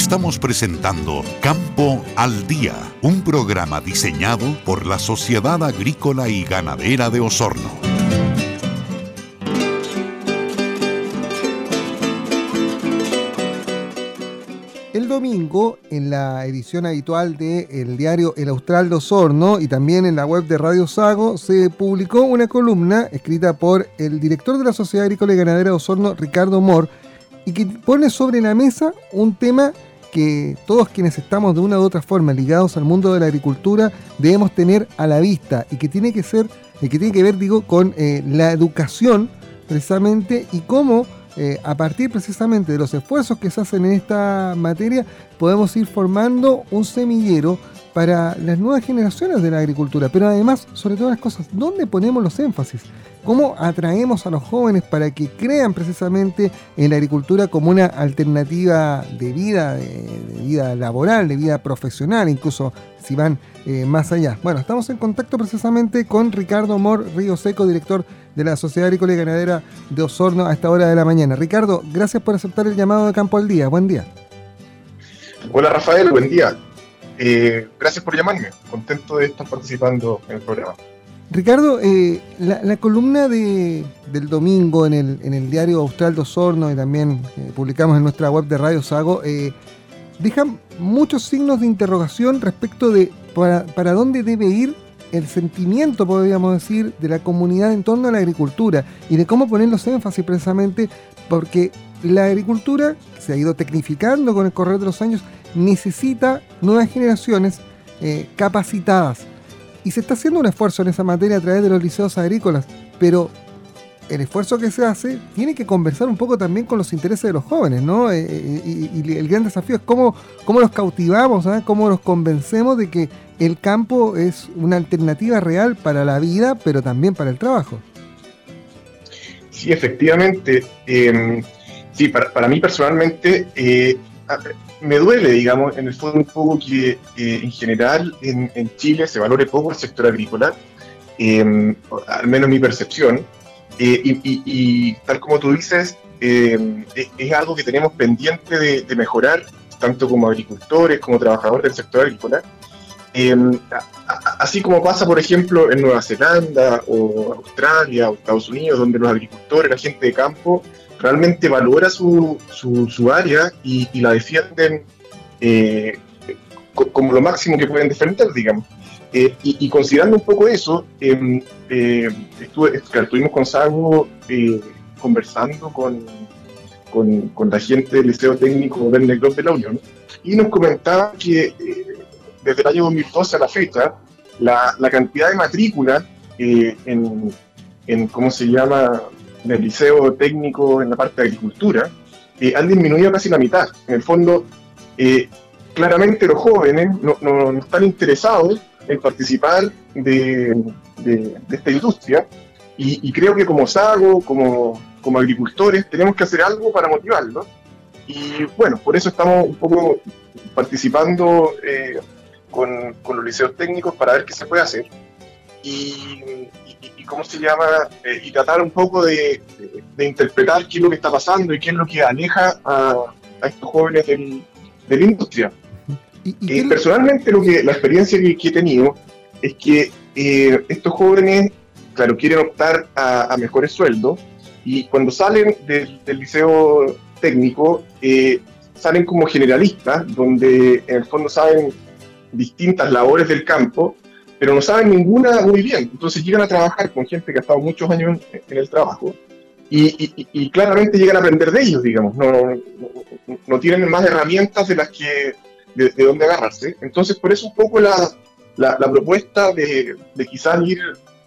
Estamos presentando Campo al Día, un programa diseñado por la Sociedad Agrícola y Ganadera de Osorno. El domingo, en la edición habitual del diario El Austral de Osorno y también en la web de Radio Sago, se publicó una columna escrita por el director de la Sociedad Agrícola y Ganadera de Osorno, Ricardo Mor, y que pone sobre la mesa un tema que todos quienes estamos de una u otra forma ligados al mundo de la agricultura debemos tener a la vista y que tiene que ser, que tiene que ver, digo, con eh, la educación precisamente y cómo eh, a partir precisamente de los esfuerzos que se hacen en esta materia podemos ir formando un semillero para las nuevas generaciones de la agricultura, pero además, sobre todas las cosas, ¿dónde ponemos los énfasis? ¿Cómo atraemos a los jóvenes para que crean precisamente en la agricultura como una alternativa de vida, de, vida laboral, de vida profesional, incluso si van eh, más allá? Bueno, estamos en contacto precisamente con Ricardo Mor Río Seco, director de la Sociedad Agrícola y Ganadera de Osorno a esta hora de la mañana. Ricardo, gracias por aceptar el llamado de Campo al Día. Buen día. Hola Rafael, buen día. Eh, gracias por llamarme, contento de estar participando en el programa. Ricardo, eh, la, columna de, del domingo en el, diario Austral de Osorno y también eh, publicamos en nuestra web de Radio Sago, deja muchos signos de interrogación respecto de para dónde debe ir el sentimiento, podríamos decir, de la comunidad en torno a la agricultura y de cómo poner los énfasis precisamente porque la agricultura se ha ido tecnificando con el correr de los años necesita nuevas generaciones eh, capacitadas. Y se está haciendo un esfuerzo en esa materia a través de los liceos agrícolas, pero el esfuerzo que se hace tiene que conversar un poco también con los intereses de los jóvenes, ¿no? Eh, eh, y, el gran desafío es cómo, cómo los cautivamos, ¿ah? cómo los convencemos de que el campo es una alternativa real para la vida, pero también para el trabajo. Sí, efectivamente. Em, sí, para, para, mí personalmente, me duele, digamos, en el fondo un poco que en general en, Chile se valore poco el sector agrícola, em, al menos mi percepción, eh, y, tal como tú dices, em, es, algo que tenemos pendiente de, mejorar, tanto como agricultores como trabajadores del sector agrícola. Em, así como pasa, por ejemplo, en Nueva Zelanda o Australia o Estados Unidos, donde los agricultores, la gente de campo, realmente valora su, su, área y, la defienden eh, como lo máximo que pueden defender, digamos. Eh, y, considerando un poco eso, em, eh, estuve, estuvimos con Sago conversando con, con, la gente del Liceo Técnico Negro de la Unión y nos comentaba que desde el año 2012 a la fecha, la, la cantidad de matrículas en, en, ¿cómo se llama?, en el liceo técnico en la parte de agricultura, eh, han disminuido casi la mitad. En el fondo, eh, claramente los jóvenes no, no, están interesados en participar de, de, esta industria y, creo que como SAGO, como, como agricultores, tenemos que hacer algo para motivarlos. Y bueno, por eso estamos un poco participando eh, con, con, los liceos técnicos para ver qué se puede hacer. Y, ¿cómo se llama? Eh, y tratar un poco de, interpretar qué es lo que está pasando y qué es lo que aleja a, estos jóvenes de la industria. ¿Y, personalmente lo que, la experiencia que, he tenido es que eh, estos jóvenes, claro, quieren optar a, mejores sueldos y cuando salen del, liceo técnico, eh, salen como generalistas, donde en el fondo saben distintas labores del campo pero no saben ninguna muy bien. Entonces llegan a trabajar con gente que ha estado muchos años en, el trabajo y, claramente llegan a aprender de ellos, digamos. No, no, tienen más herramientas de las que de, dónde agarrarse. Entonces, por eso un poco la, la, propuesta de, de, quizás ir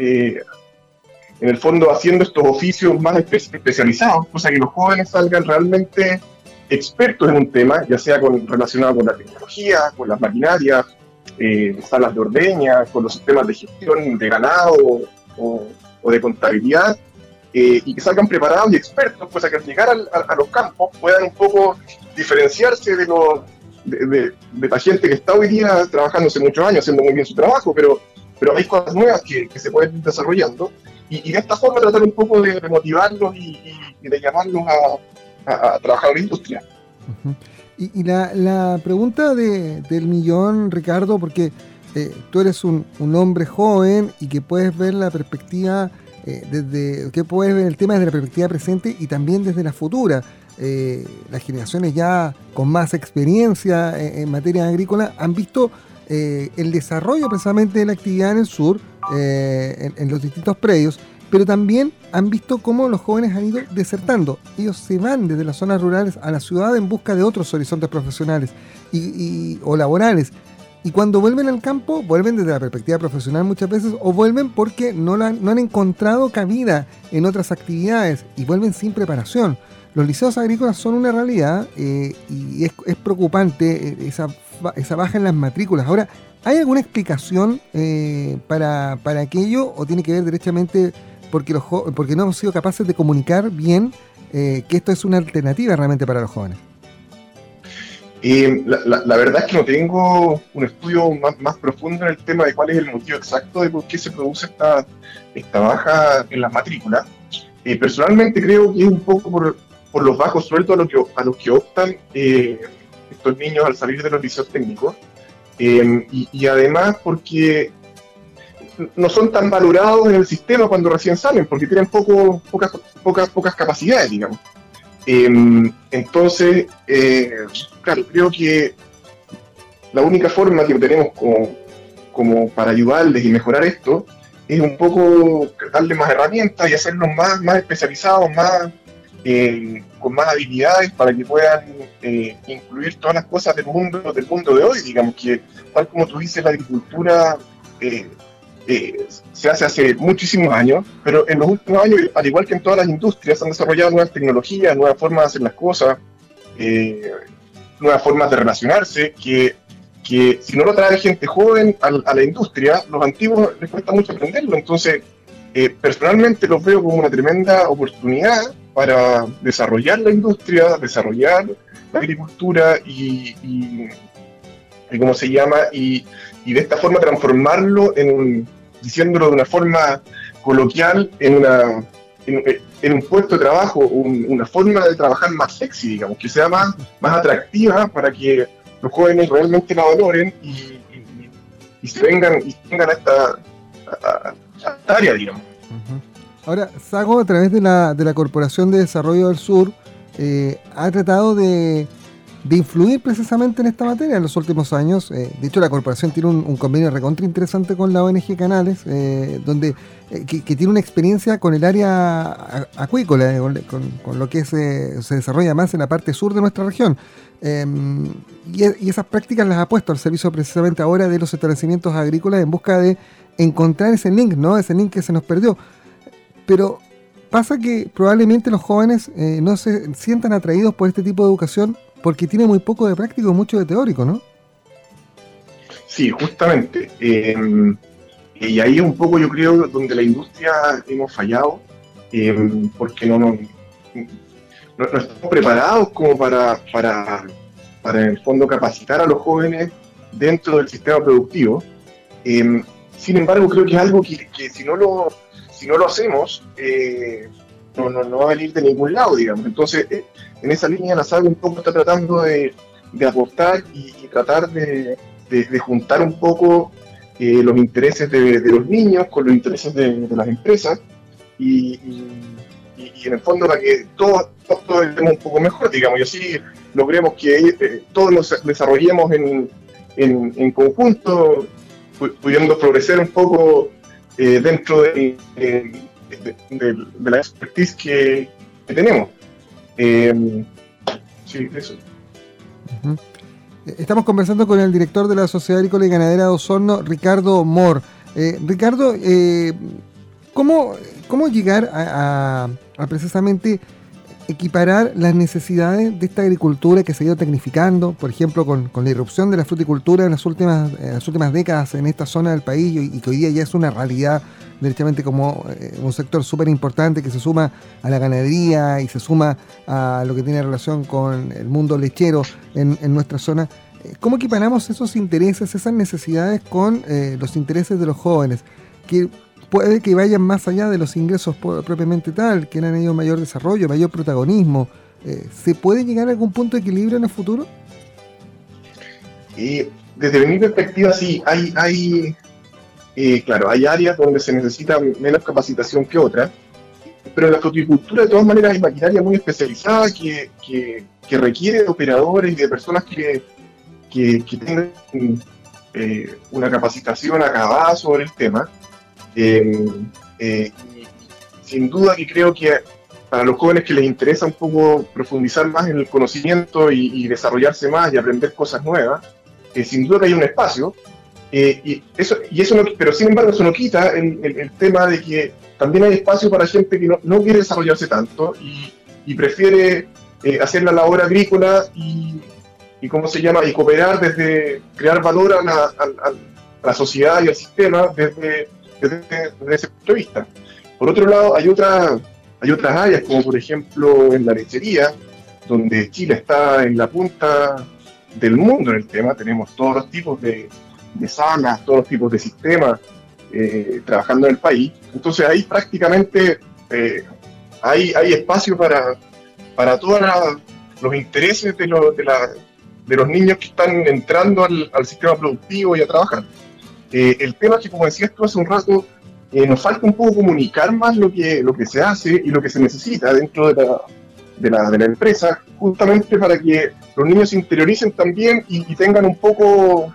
eh, en el fondo haciendo estos oficios más especializados, cosa que los jóvenes salgan realmente expertos en un tema, ya sea con, relacionado con la tecnología, con las maquinarias, eh, salas de ordeña, con los sistemas de gestión de ganado o, de contabilidad, eh, y que salgan preparados y expertos, pues a que al llegar a, los campos puedan un poco diferenciarse de, los, de, la gente que está hoy día trabajando hace muchos años, haciendo muy bien su trabajo, pero, pero hay cosas nuevas que, se pueden ir desarrollando, y, de esta forma tratar un poco de, motivarlos y, de llamarlos a, trabajar en la industria. Y, la, pregunta del millón, Ricardo, porque eh, tú eres un, hombre joven y que puedes ver la perspectiva eh, desde, que puedes ver el tema desde la perspectiva presente y también desde la futura. Eh, las generaciones ya con más experiencia en, materia agrícola han visto el desarrollo precisamente de la actividad en el sur, en, los distintos predios, pero también han visto cómo los jóvenes han ido desertando. Ellos se van desde las zonas rurales a la ciudad en busca de otros horizontes profesionales y, o laborales. Y cuando vuelven al campo, vuelven desde la perspectiva profesional muchas veces o vuelven porque no, no han encontrado cabida en otras actividades y vuelven sin preparación. Los liceos agrícolas son una realidad eh, y es, preocupante eh, esa, esa, baja en las matrículas. Ahora, ¿hay alguna explicación eh, para, para, aquello o tiene que ver directamente porque, los porque no hemos sido capaces de comunicar bien que esto es una alternativa realmente para los jóvenes? la, verdad es que no tengo un estudio más, profundo en el tema de cuál es el motivo exacto de por qué se produce esta, esta baja en las matrículas. Eh, personalmente creo que es un poco por, por los bajos sueldos a los que, a los que optan eh, estos niños al salir de los liceos técnicos. Em, y, además porque no son tan valorados en el sistema cuando recién salen, porque tienen poco, pocas, pocas, pocas capacidades, digamos. Em, entonces, eh, claro, creo que la única forma que tenemos como, como, para ayudarles y mejorar esto es un poco darle más herramientas y hacerlos más, más especializados, más eh, con más habilidades para que puedan eh, incluir todas las cosas del mundo del mundo de hoy, digamos que tal como tú dices la agricultura eh, se hace hace muchísimos años, pero en los últimos años, al igual que en todas las industrias, han desarrollado nuevas tecnologías, nuevas formas de hacer las cosas, eh, nuevas formas de relacionarse, que, que si no lo trae gente joven a, la industria, los antiguos les cuesta mucho aprenderlo. Entonces, eh, personalmente los veo como una tremenda oportunidad para desarrollar la industria, desarrollar la agricultura y, y, ¿cómo se llama? Y de esta forma transformarlo en un, diciéndolo de una forma coloquial, en, una, en, un puesto de trabajo, una forma de trabajar más sexy, digamos, que sea más, más atractiva para que los jóvenes realmente la valoren y, se vengan y vengan a esta, área, digamos. Ahora, Sago, a través de la, de la Corporación de Desarrollo del Sur, eh, ha tratado de de influir precisamente en esta materia en los últimos años. Eh, de hecho, la corporación tiene un, convenio recontra interesante con la ONG Canales, eh, donde eh, que, tiene una experiencia con el área acuícola, con, lo que se, se, desarrolla más en la parte sur de nuestra región. Em, y, y, esas prácticas las ha puesto al servicio precisamente ahora de los establecimientos agrícolas en busca de encontrar ese link, ¿no? Ese link que se nos perdió. Pero pasa que probablemente los jóvenes no se sientan atraídos por este tipo de educación porque tiene muy poco de práctico y mucho de teórico, ¿no? Sí, justamente. Em, y ahí un poco yo creo donde la industria hemos fallado, em, porque no, no, estamos preparados como para, para, para, en el fondo, capacitar a los jóvenes dentro del sistema productivo. Em, sin embargo, creo que es algo que, si, no lo, si no lo hacemos, eh, no, no, no va a venir de ningún lado, digamos. Entonces, eh, en esa línea la SAG un poco está tratando de, de apostar y, tratar de, de, juntar un poco eh, los intereses de, los niños con los intereses de, las empresas y, y, en el fondo para que todos, todos estemos un poco mejor, digamos, y así logremos que eh, todos nos desarrollemos en, en conjunto, pudiendo progresar un poco dentro de, de, la expertise que, tenemos. Em, sí, eso. Estamos conversando con el director de la Sociedad Agrícola y Ganadera de Osorno, Ricardo Mor. Eh, Ricardo, eh, ¿cómo, ¿cómo, llegar a, precisamente equiparar las necesidades de esta agricultura que se ha ido tecnificando, por ejemplo, con, con la irrupción de la fruticultura en las últimas, en las últimas décadas en esta zona del país y, que hoy día ya es una realidad directamente como eh, un sector súper importante que se suma a la ganadería y se suma a lo que tiene relación con el mundo lechero en, nuestra zona. Eh, ¿Cómo equiparamos esos intereses, esas necesidades con eh, los intereses de los jóvenes? Que puede que vayan más allá de los ingresos propiamente tal, que han ellos mayor desarrollo, mayor protagonismo. ¿Se puede llegar a algún punto de equilibrio en el futuro? desde mi perspectiva, sí, hay, hay claro, hay áreas donde se necesita menos capacitación que otras, pero la fruticultura de todas maneras hay maquinaria muy especializada que, requiere de operadores y de personas que, que, tengan eh, una capacitación acabada sobre el tema. Eh, eh, sin duda que creo que para los jóvenes que les interesa un poco profundizar más en el conocimiento y, desarrollarse más y aprender cosas nuevas, sin duda que hay un espacio. Y eso, y eso pero sin embargo eso no quita el, tema de que también hay espacio para gente que no, quiere desarrollarse tanto y, prefiere hacer la labor agrícola y, y cómo se llama, y cooperar desde crear valor a la, sociedad y al sistema desde, ese punto de vista. Por otro lado, hay, otra, hay otras áreas, como por ejemplo en la lechería, donde Chile está en la punta del mundo en el tema, tenemos todos los tipos de, salas, todos los tipos de sistemas eh, trabajando en el país. Entonces ahí prácticamente eh, hay, hay espacio para, para todos los intereses de, lo, de, de los niños que están entrando al, sistema productivo y a trabajar. Eh, el tema es que, como decías tú hace un rato, nos falta un poco comunicar más lo que, lo que se hace y lo que se necesita dentro de la, de la, de la empresa, justamente para que los niños se interioricen también y, tengan un poco,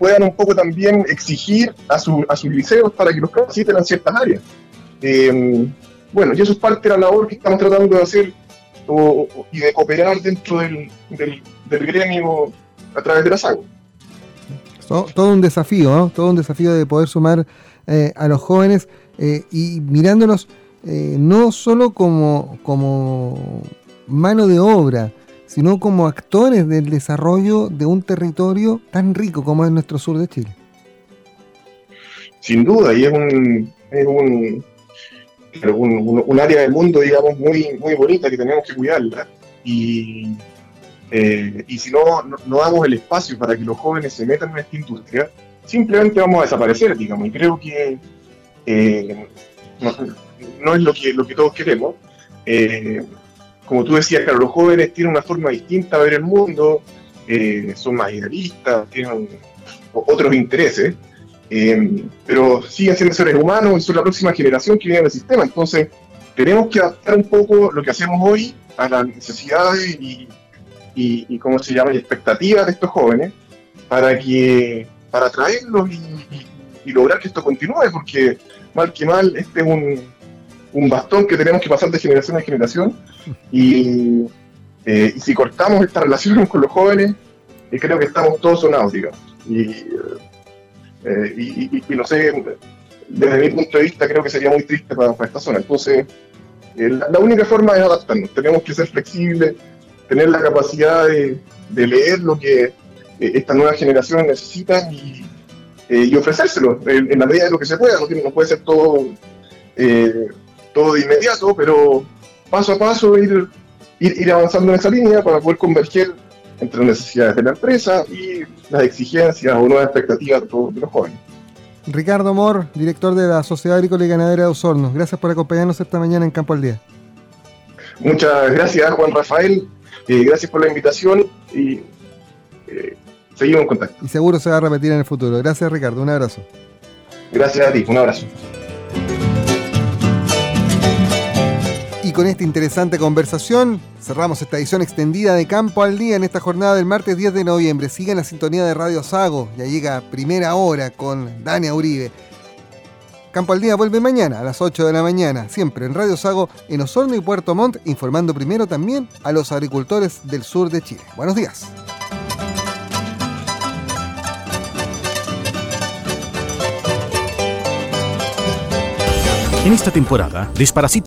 puedan un poco también exigir a, su, a sus liceos para que los capaciten en ciertas áreas. bueno, y eso es parte de la labor que estamos tratando de hacer y de cooperar dentro del, del gremio a través de la SAGO. Todo un desafío, todo un desafío de poder sumar eh, a los jóvenes eh, y mirándonos eh, no solo como, como mano de obra, sino como actores del desarrollo de un territorio tan rico como es nuestro sur de Chile. Sin duda, y es un, es un, un, área del mundo, digamos, muy, muy bonita que tenemos que cuidarla. Y, eh, y si no, no, damos el espacio para que los jóvenes se metan en esta industria, simplemente vamos a desaparecer, digamos. Y creo que eh, no, es lo que, lo que todos queremos. Eh, como tú decías, claro, los jóvenes tienen una forma distinta de ver el mundo, son más idealistas, tienen otros intereses, pero siguen siendo seres humanos y son la próxima generación que viene del sistema. Entonces, tenemos que adaptar un poco lo que hacemos hoy a las necesidades y, y, cómo se llama, y expectativas de estos jóvenes para que para atraerlos y, lograr que esto continúe, porque mal que mal, este es un, un bastón que tenemos que pasar de generación en generación y, eh, si cortamos esta relación con los jóvenes, eh, creo que estamos todos sonados, digamos. Y, eh, no sé, desde mi punto de vista creo que sería muy triste para, esta zona. Entonces, la, la, única forma es adaptarnos, tenemos que ser flexibles, tener la capacidad de, leer lo que eh, estas nuevas generaciones necesitan y, eh, ofrecérselo en, la medida de lo que se pueda. No, puede ser todo, eh, todo de inmediato, pero paso a paso ir, ir, avanzando en esa línea para poder converger entre las necesidades de la empresa y las exigencias o nuevas expectativas de, los jóvenes. Ricardo Mor, director de la Sociedad Agrícola y Ganadera de Osorno. Gracias por acompañarnos esta mañana en Campo al Día. Muchas gracias, Juan Rafael gracias por la invitación y eh, seguimos en contacto. Y seguro se va a repetir en el futuro. Gracias Ricardo, un abrazo. Gracias a ti, un abrazo. Y con esta interesante conversación cerramos esta edición extendida de Campo al Día en esta jornada del martes 10 de noviembre. Sigan la sintonía de Radio Sago, ya llega primera hora con Dania Uribe. Campo al Día vuelve mañana a las 8 de la mañana, siempre en Radio Sago, en Osorno y Puerto Montt, informando primero también a los agricultores del sur de Chile. Buenos días. En esta temporada, Desparasita